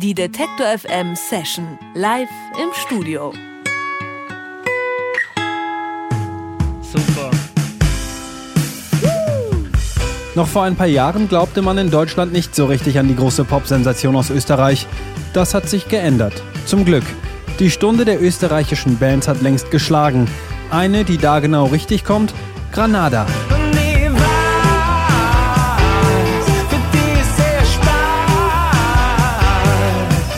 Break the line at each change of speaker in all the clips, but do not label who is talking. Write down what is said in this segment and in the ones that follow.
Die Detektor FM Session live im Studio.
Super.
Noch vor ein paar Jahren glaubte man in Deutschland nicht so richtig an die große Pop-Sensation aus Österreich. Das hat sich geändert. Zum Glück. Die Stunde der österreichischen Bands hat längst geschlagen. Eine, die da genau richtig kommt, Granada.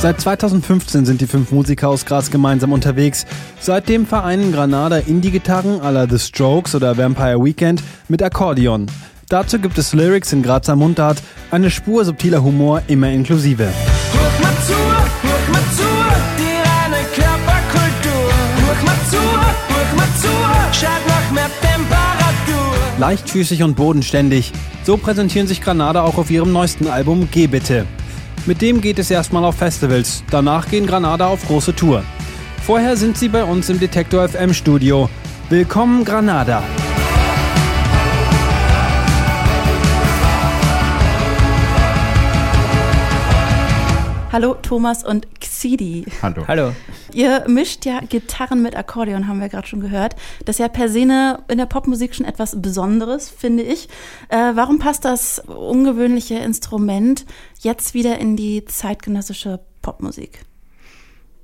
Seit 2015 sind die fünf Musiker aus Graz gemeinsam unterwegs. Seitdem vereinen Granada Indie-Gitarren à la The Strokes oder Vampire Weekend mit Akkordeon. Dazu gibt es Lyrics in Grazer Mundart, eine Spur subtiler Humor immer inklusive.
Hoch mal zu, hoch mal zu, die reine Körperkultur. Hoch mal zu, hoch mal zu, schaut nach mehr Temperatur.
Leichtfüßig und bodenständig. So präsentieren sich Granada auch auf ihrem neuesten Album Geh bitte. Mit dem geht es erstmal auf Festivals. Danach gehen Granada auf große Tour. Vorher sind sie bei uns im Detektor FM Studio. Willkommen Granada.
Hallo Thomas und Xidi.
Hallo.
Hallo.
Ihr mischt ja Gitarren mit Akkordeon, haben wir gerade schon gehört. Das ist ja per se in der Popmusik schon etwas Besonderes, finde ich. Äh, warum passt das ungewöhnliche Instrument jetzt wieder in die zeitgenössische Popmusik?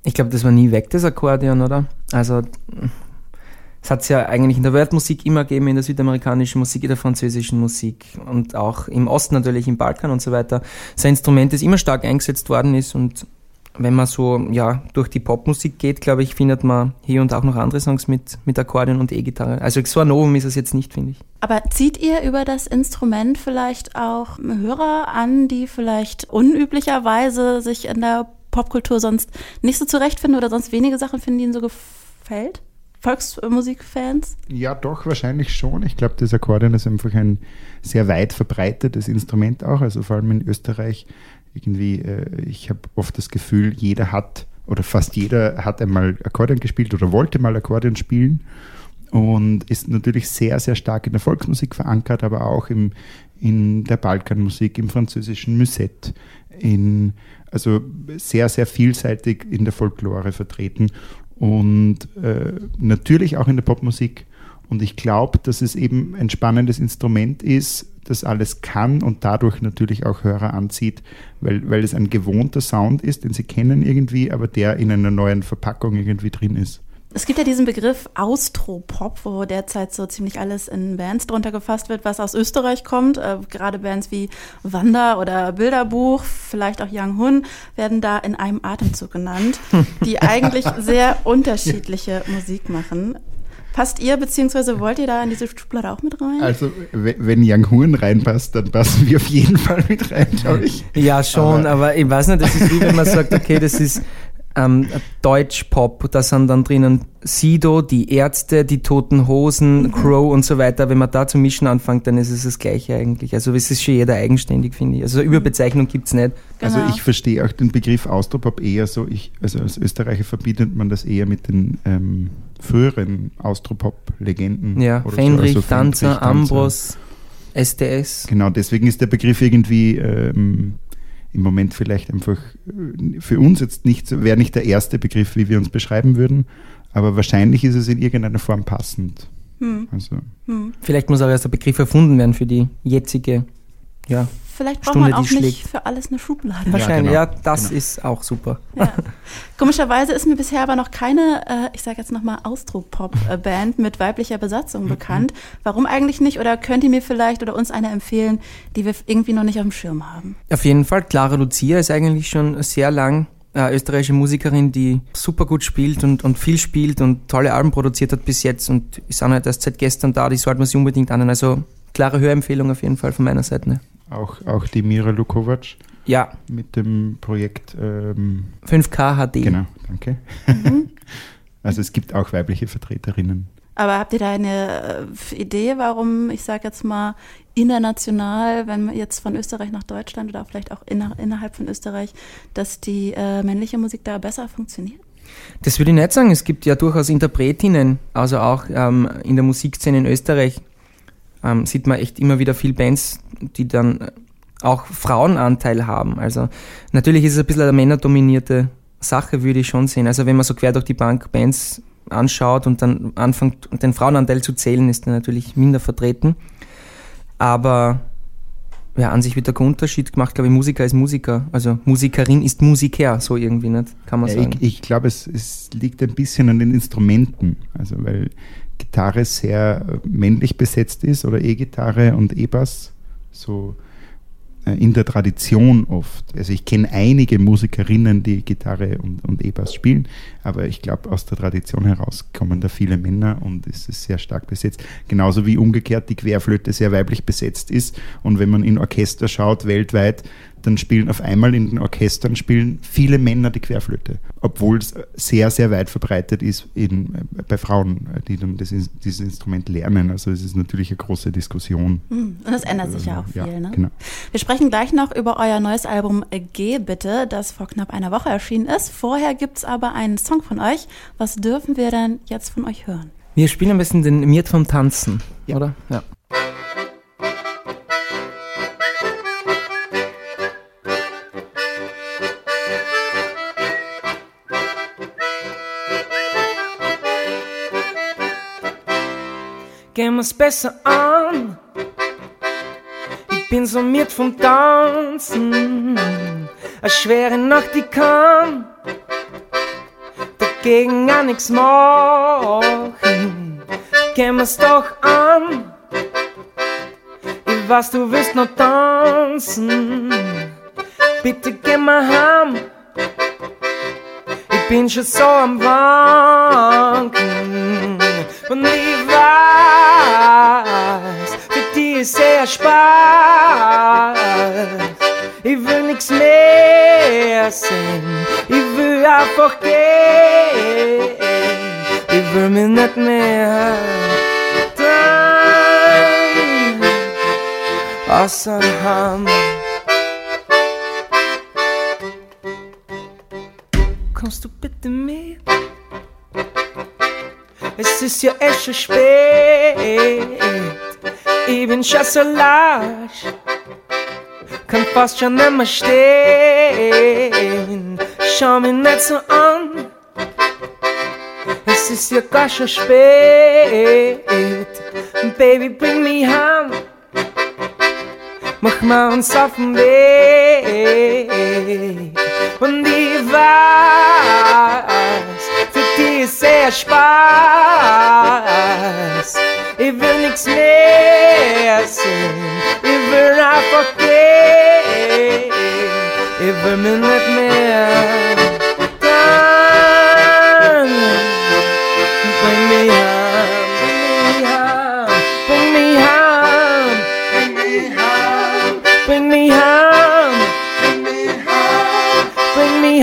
Ich glaube, das war nie weg, das Akkordeon, oder? Also, es hat es ja eigentlich in der Weltmusik immer gegeben, in der südamerikanischen Musik, in der französischen Musik und auch im Osten natürlich, im Balkan und so weiter. Sein Instrument, das immer stark eingesetzt worden ist und wenn man so ja durch die Popmusik geht, glaube ich, findet man hier und auch noch andere Songs mit, mit Akkordeon und E-Gitarre. Also so ein Novum ist es jetzt nicht, finde ich.
Aber zieht ihr über das Instrument vielleicht auch Hörer an, die vielleicht unüblicherweise sich in der Popkultur sonst nicht so zurechtfinden oder sonst wenige Sachen finden, die ihnen so gefällt? Volksmusikfans?
Ja, doch, wahrscheinlich schon. Ich glaube, das Akkordeon ist einfach ein sehr weit verbreitetes Instrument auch. Also vor allem in Österreich irgendwie, äh, ich habe oft das Gefühl, jeder hat oder fast jeder hat einmal Akkordeon gespielt oder wollte mal Akkordeon spielen und ist natürlich sehr, sehr stark in der Volksmusik verankert, aber auch im, in der Balkanmusik, im französischen Musette, in, also sehr, sehr vielseitig in der Folklore vertreten und äh, natürlich auch in der Popmusik. Und ich glaube, dass es eben ein spannendes Instrument ist, das alles kann und dadurch natürlich auch Hörer anzieht, weil, weil es ein gewohnter Sound ist, den sie kennen irgendwie, aber der in einer neuen Verpackung irgendwie drin ist.
Es gibt ja diesen Begriff Austropop, wo derzeit so ziemlich alles in Bands drunter gefasst wird, was aus Österreich kommt. Äh, gerade Bands wie Wanda oder Bilderbuch, vielleicht auch Young Hun, werden da in einem Atemzug genannt, die eigentlich sehr unterschiedliche Musik machen. Passt ihr beziehungsweise wollt ihr da in diese Schublade auch mit rein?
Also, we- wenn Young Horn reinpasst, dann passen wir auf jeden Fall mit rein, glaube ich.
Ja, schon,
Aber-
aber, ich weiß nicht, das ist wie wenn man sagt, okay, das ist ähm, Deutsch-Pop, da sind dann drinnen Sido, die Ärzte, die Toten Hosen, Crow und so weiter. Wenn man da zu mischen anfängt, dann ist es das Gleiche eigentlich. Also es ist schon jeder eigenständig, finde ich. Also Überbezeichnung gibt's nicht.
Also
Genau.
ich verstehe auch den Begriff Austropop eher so, ich, also als Österreicher verbindet man das eher mit den ähm, früheren Austropop-Legenden.
Ja,
oder so,
Fenrich,
also
Danzer,
Fenrich,
Ambros, SDS.
Genau, deswegen ist der Begriff irgendwie ähm, im Moment vielleicht einfach äh, für uns jetzt nicht, so- wäre nicht der erste Begriff, wie wir uns beschreiben würden, aber wahrscheinlich ist es in irgendeiner Form passend.
Hm,
Also
hm.
Vielleicht muss auch erst der Begriff erfunden werden für die jetzige, ja,
Vielleicht braucht
Stunde,
man auch nicht für alles eine Schublade.
wahrscheinlich.
genau,
Ja, das
genau.
ist auch super.
Ja. Komischerweise ist mir bisher aber noch keine, äh, ich sage jetzt nochmal Austro-Pop-Band mit weiblicher Besatzung bekannt. Warum eigentlich nicht? Oder könnt ihr mir vielleicht oder uns eine empfehlen, die wir irgendwie noch nicht auf dem Schirm haben?
Auf jeden Fall, Clara Lucia ist eigentlich schon sehr lang äh, österreichische Musikerin, die super gut spielt und, und viel spielt und tolle Alben produziert hat bis jetzt und ist auch nicht erst seit gestern da, die sollte man sich unbedingt anhören. Also klare Hörempfehlung auf jeden Fall von meiner Seite. Ne?
Auch, auch die Mira Lukovac
Ja,
mit dem Projekt ähm,
5K HD.
Genau, danke. also es gibt auch weibliche Vertreterinnen.
Aber habt ihr da eine äh, Idee, warum, ich sage jetzt mal, international, wenn man jetzt von Österreich nach Deutschland oder vielleicht auch inner, innerhalb von Österreich, dass die äh, männliche Musik da besser funktioniert?
Das würde ich nicht sagen. Es gibt ja durchaus Interpretinnen, also auch ähm, in der Musikszene in Österreich ähm, sieht man echt immer wieder viel Bands, die dann auch Frauenanteil haben. Also natürlich ist es ein bisschen eine männerdominierte Sache, würde ich schon sehen. Also wenn man so quer durch die Bank Bands anschaut und dann anfängt, den Frauenanteil zu zählen, ist der natürlich minder vertreten. Aber ja, an sich wird der Unterschied gemacht, glaube ich, Musiker ist Musiker. Also Musikerin ist Musiker, so irgendwie nicht, kann man sagen.
ich ich glaube, es, es liegt ein bisschen an den Instrumenten. Also weil Gitarre sehr männlich besetzt ist oder E-Gitarre und E-Bass so äh, in der Tradition oft. Also ich kenne einige Musikerinnen, die Gitarre und, und E-Bass spielen, aber ich glaube, aus der Tradition heraus kommen da viele Männer und es ist sehr stark besetzt. Genauso wie umgekehrt die Querflöte sehr weiblich besetzt ist. Und wenn man in Orchester schaut, weltweit, dann spielen auf einmal in den Orchestern spielen viele Männer die Querflöte, obwohl es sehr, sehr weit verbreitet ist in, bei Frauen, die dann das, dieses Instrument lernen. Also es ist natürlich eine große Diskussion.
Hm, Und das ändert sich ja auch viel,
Ja,
ne?
genau.
Wir sprechen gleich noch über euer neues Album Geh bitte, das vor knapp einer Woche erschienen ist. Vorher gibt's aber einen Song von euch. Was dürfen wir denn jetzt von euch hören?
Wir spielen am besten den Miert vom Tanzen, oder? Ja. Gehen wir's besser an. Ich bin so miert vom Tanzen. Eine schwere Nacht, die kann dagegen gar nichts machen. Gehen wir's doch an. Ich weiß, du willst noch tanzen. Bitte geh mal heim. Ich bin schon so am Wanken. Und ich sehr Spaß. Ich will nix mehr sehen. Ich will einfach gehen. Ich will mich nicht mehr dann außer haben. Kommst du bitte mit? Es ist ja echt schon spät. Mehr stehen. Schau mich nicht so an. Es ist ja gar schon spät. Baby, bring me heim. Mach mal uns auf den Weg. Und ich weiß, für die ist sehr Spaß. Ich will nix mehr sehen. Ich will einfach gehen. Ich will mich nicht mehr dann. Bring me home, bring me home, bring me home, bring me home, bring me home, bring me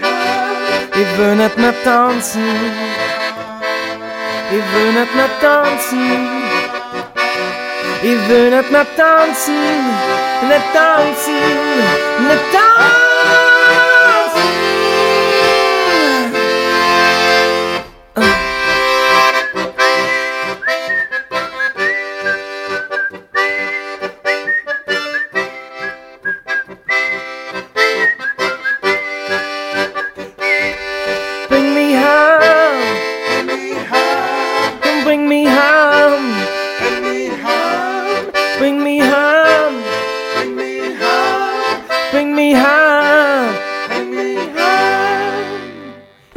home. Ich will nicht mehr tanzen, ich will nicht mehr tanzen. Ich will nicht mehr tanzen, nicht tanzen, nicht tanzen.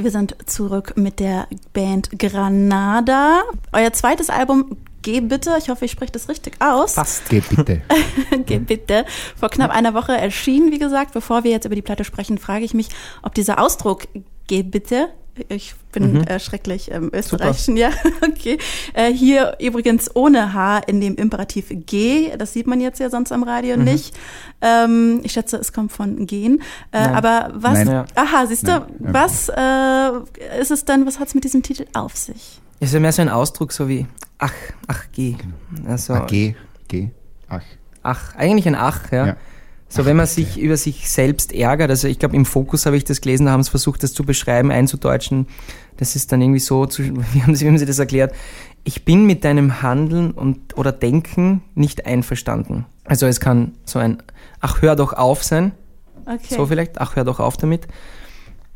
Wir sind zurück mit der Band Granada. Euer zweites Album Geh bitte, ich hoffe, ich spreche das richtig aus.
Passt.
Geh bitte.
Geh bitte. Vor knapp einer Woche erschienen, wie gesagt. Bevor wir jetzt über die Platte sprechen, frage ich mich, ob dieser Ausdruck Geh bitte, ich bin äh, schrecklich im Österreichischen, ja, okay. Äh, hier übrigens ohne H in dem Imperativ Geh, das sieht man jetzt ja sonst am Radio nicht. Ähm, ich schätze, es kommt von gehen. Äh, aber was,
Nein.
Ja.
aha, siehst du,
Nein.
Was äh, ist es denn, was hat es mit diesem Titel auf sich?
Ist ja mehr so ein Ausdruck, so wie ach, ach, geh. Also,
Ah, geh, geh, ach.
ach, eigentlich ein Ach, ja.
Ja.
So, wenn man sich über sich selbst ärgert, also ich glaube, im Fokus habe ich das gelesen, da haben sie versucht, das zu beschreiben, einzudeutschen. Das ist dann irgendwie so, zu, wie, haben sie, wie haben sie das erklärt? Ich bin mit deinem Handeln und, oder Denken nicht einverstanden. Also es kann so ein, ach, hör doch auf sein.
Okay.
So vielleicht, ach, hör doch auf damit.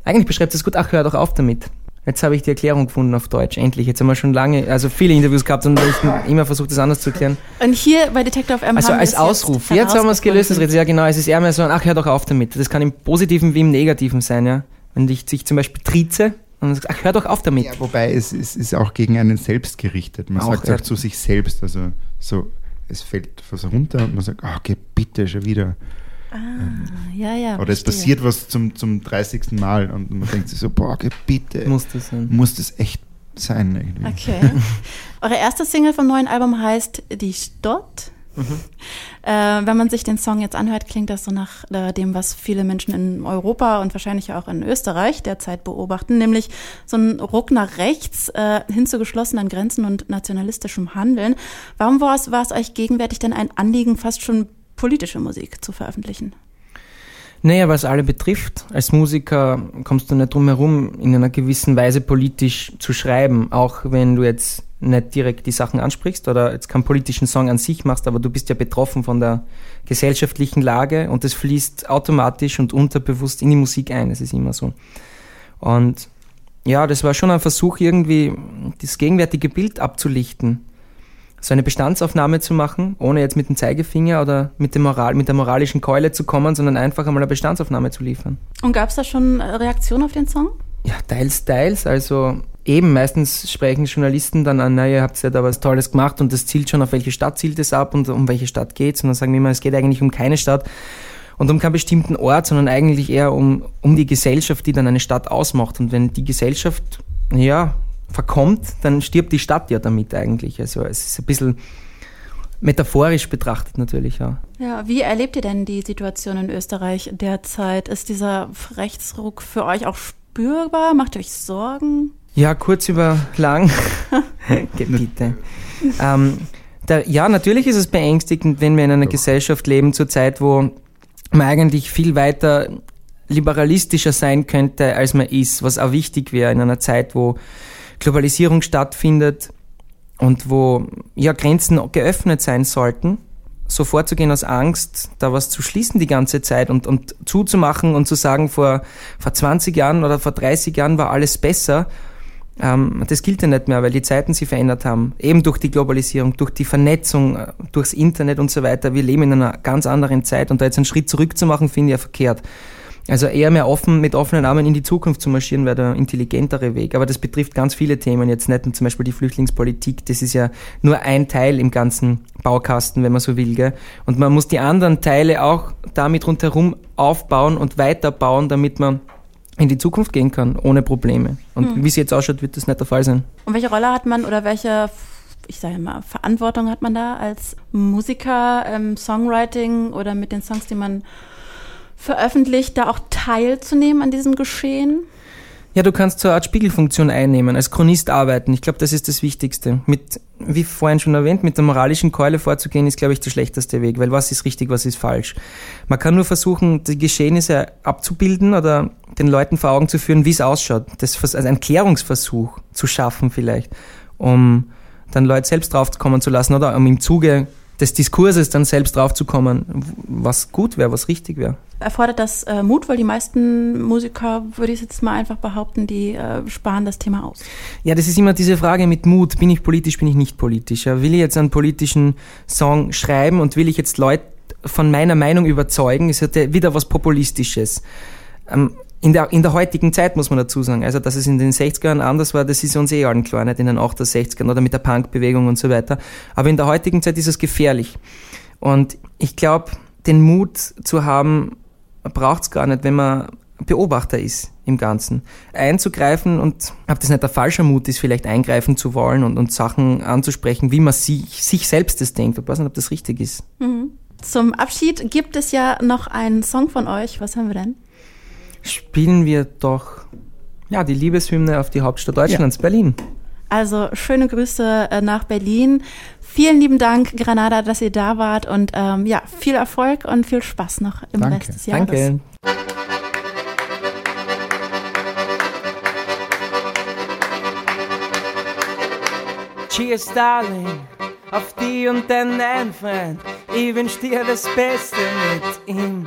Eigentlich beschreibt es gut, ach, hör doch auf damit. Jetzt habe ich die Erklärung gefunden auf Deutsch, endlich. Jetzt haben wir schon lange, also viele Interviews gehabt und ich immer versucht, das anders zu erklären.
Und hier bei Detective M
Also als
es
Ausruf.
Jetzt,
Jetzt haben wir es gelöst, das. Rätsel. Ja, genau. Es ist eher mehr so ein, ach, hör doch auf damit. Das kann im Positiven wie im Negativen sein, ja. Wenn ich sich zum Beispiel trieze und sagst, ach, hör doch auf damit.
Ja, wobei es, es ist auch gegen einen selbst gerichtet. Man
Auch,
sagt
ja.
auch zu sich selbst, also so, es fällt was runter und man sagt, ah, geh bitte schon wieder.
Ja, ja.
Oder es
verstehe.
passiert was zum, zum 30. Mal und man denkt sich so, boah, bitte.
Muss das sein.
Muss das echt sein irgendwie.
Okay. Eure erste Single vom neuen Album heißt Die Stott.
Mhm.
Äh, wenn man sich den Song jetzt anhört, klingt das so nach äh, dem, was viele Menschen in Europa und wahrscheinlich auch in Österreich derzeit beobachten, nämlich so ein Ruck nach rechts äh, hin zu geschlossenen Grenzen und nationalistischem Handeln. Warum war es, war es euch gegenwärtig denn ein Anliegen, fast schon politische Musik zu veröffentlichen?
Naja, was alle betrifft. Als Musiker kommst du nicht drum herum, in einer gewissen Weise politisch zu schreiben, auch wenn du jetzt nicht direkt die Sachen ansprichst oder jetzt keinen politischen Song an sich machst, aber du bist ja betroffen von der gesellschaftlichen Lage und das fließt automatisch und unterbewusst in die Musik ein. Das ist immer so. Und ja, das war schon ein Versuch, irgendwie das gegenwärtige Bild abzulichten. So eine Bestandsaufnahme zu machen, ohne jetzt mit dem Zeigefinger oder mit, dem Moral, mit der moralischen Keule zu kommen, sondern einfach einmal eine Bestandsaufnahme zu liefern.
Und gab es da schon äh, Reaktionen auf den Song?
Ja, teils, teils. Also eben, meistens sprechen Journalisten dann an, naja, ihr habt ja da was Tolles gemacht und das zielt schon auf welche Stadt zielt es ab und um welche Stadt geht's. Und dann sagen wir immer, es geht eigentlich um keine Stadt und um keinen bestimmten Ort, sondern eigentlich eher um, um die Gesellschaft, die dann eine Stadt ausmacht. Und wenn die Gesellschaft, ja, verkommt, dann stirbt die Stadt ja damit eigentlich. Also es ist ein bisschen metaphorisch betrachtet natürlich, ja.
Ja, wie erlebt ihr denn die Situation in Österreich derzeit? Ist dieser Rechtsruck für euch auch spürbar? Macht ihr euch Sorgen?
Ja, kurz über lang. Geh bitte. ähm, der, ja, natürlich ist es beängstigend, wenn wir in einer Gesellschaft leben zurzeit, wo man eigentlich viel weiter liberalistischer sein könnte, als man ist, was auch wichtig wäre in einer Zeit, wo Globalisierung stattfindet und wo ja Grenzen geöffnet sein sollten. So vorzugehen aus Angst, da was zu schließen die ganze Zeit und, und zuzumachen und zu sagen, vor, vor 20 Jahren oder vor 30 Jahren war alles besser, ähm, das gilt ja nicht mehr, weil die Zeiten sich verändert haben. Eben durch die Globalisierung, durch die Vernetzung, äh, durchs Internet und so weiter. Wir leben in einer ganz anderen Zeit und da jetzt einen Schritt zurück zu machen, finde ich ja verkehrt. Also eher mehr offen, mit offenen Armen in die Zukunft zu marschieren, wäre der intelligentere Weg. Aber das betrifft ganz viele Themen, jetzt nicht nur zum Beispiel die Flüchtlingspolitik. Das ist ja nur ein Teil im ganzen Baukasten, wenn man so will. Gell? Und man muss die anderen Teile auch damit rundherum aufbauen und weiterbauen, damit man in die Zukunft gehen kann, ohne Probleme. Und wie es jetzt ausschaut, wird das nicht der Fall sein.
Und welche Rolle hat man oder welche, ich sage mal, Verantwortung hat man da als Musiker im Songwriting oder mit den Songs, die man veröffentlicht, da auch teilzunehmen an diesem Geschehen?
Ja, du kannst so eine Art Spiegelfunktion einnehmen, als Chronist arbeiten. Ich glaube, das ist das Wichtigste. Mit, wie vorhin schon erwähnt, mit der moralischen Keule vorzugehen, ist, glaube ich, der schlechteste Weg, weil was ist richtig, was ist falsch. Man kann nur versuchen, die Geschehnisse abzubilden oder den Leuten vor Augen zu führen, wie es ausschaut. Das, also ein Klärungsversuch zu schaffen vielleicht, um dann Leute selbst draufkommen zu lassen oder um im Zuge des Diskurses dann selbst draufzukommen, was gut wäre, was richtig wäre.
Erfordert das äh, Mut, weil die meisten Musiker, würde ich jetzt mal einfach behaupten, die äh, sparen das Thema aus.
Ja, das ist immer diese Frage mit Mut. Bin ich politisch, bin ich nicht politisch? Ja, will ich jetzt einen politischen Song schreiben und will ich jetzt Leute von meiner Meinung überzeugen? Ist ja wieder was Populistisches. Ähm, in der, in der heutigen Zeit muss man dazu sagen, also dass es in den 60ern anders war, das ist uns eh allen klar, nicht in den 80er, 60ern oder mit der Punkbewegung und so weiter. Aber in der heutigen Zeit ist es gefährlich. Und ich glaube, den Mut zu haben, braucht es gar nicht, wenn man Beobachter ist im Ganzen. Einzugreifen und, ob das nicht der falsche Mut ist, vielleicht eingreifen zu wollen und, und Sachen anzusprechen, wie man sich, sich selbst das denkt. Ich weiß nicht, ob das richtig ist.
Zum Abschied gibt es ja noch einen Song von euch. Was haben wir denn?
Spielen wir doch, ja, die Liebeshymne auf die Hauptstadt Deutschlands, Berlin.
Also schöne Grüße äh, nach Berlin. Vielen lieben Dank, Granada, dass ihr da wart und ähm, ja, viel Erfolg und viel Spaß noch im
Danke.
Rest des Jahres.
Danke. Cheers, Darling, auf die und deinen Freund. Ich wünsch dir das Beste mit ihm.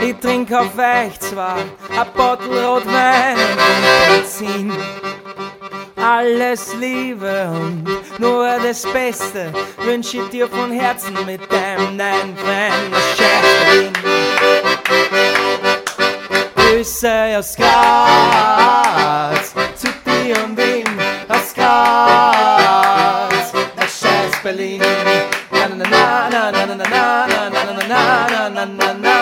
ich trink auf euch zwar a Bottle Rotwein Benzin. Alles Liebe und nur das Beste wünsch ich dir von Herzen mit deinem neuen Freund Schäferin. Grüße aus Graz zu dir und ihm aus Graz nach Scheiß Berlin. Na na na na na na na na na na na na na na na na na na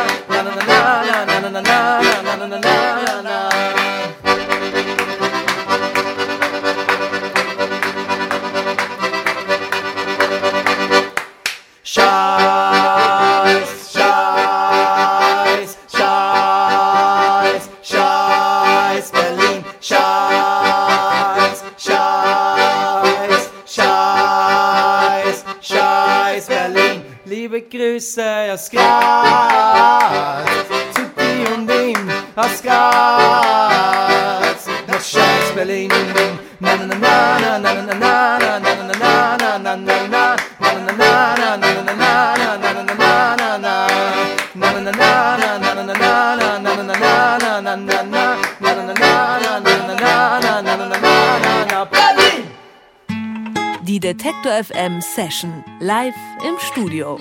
Graz, nach Scheiß, Berlin. Na na na na na na na na na na na na na na
Die Detektor FM Session live im Studio.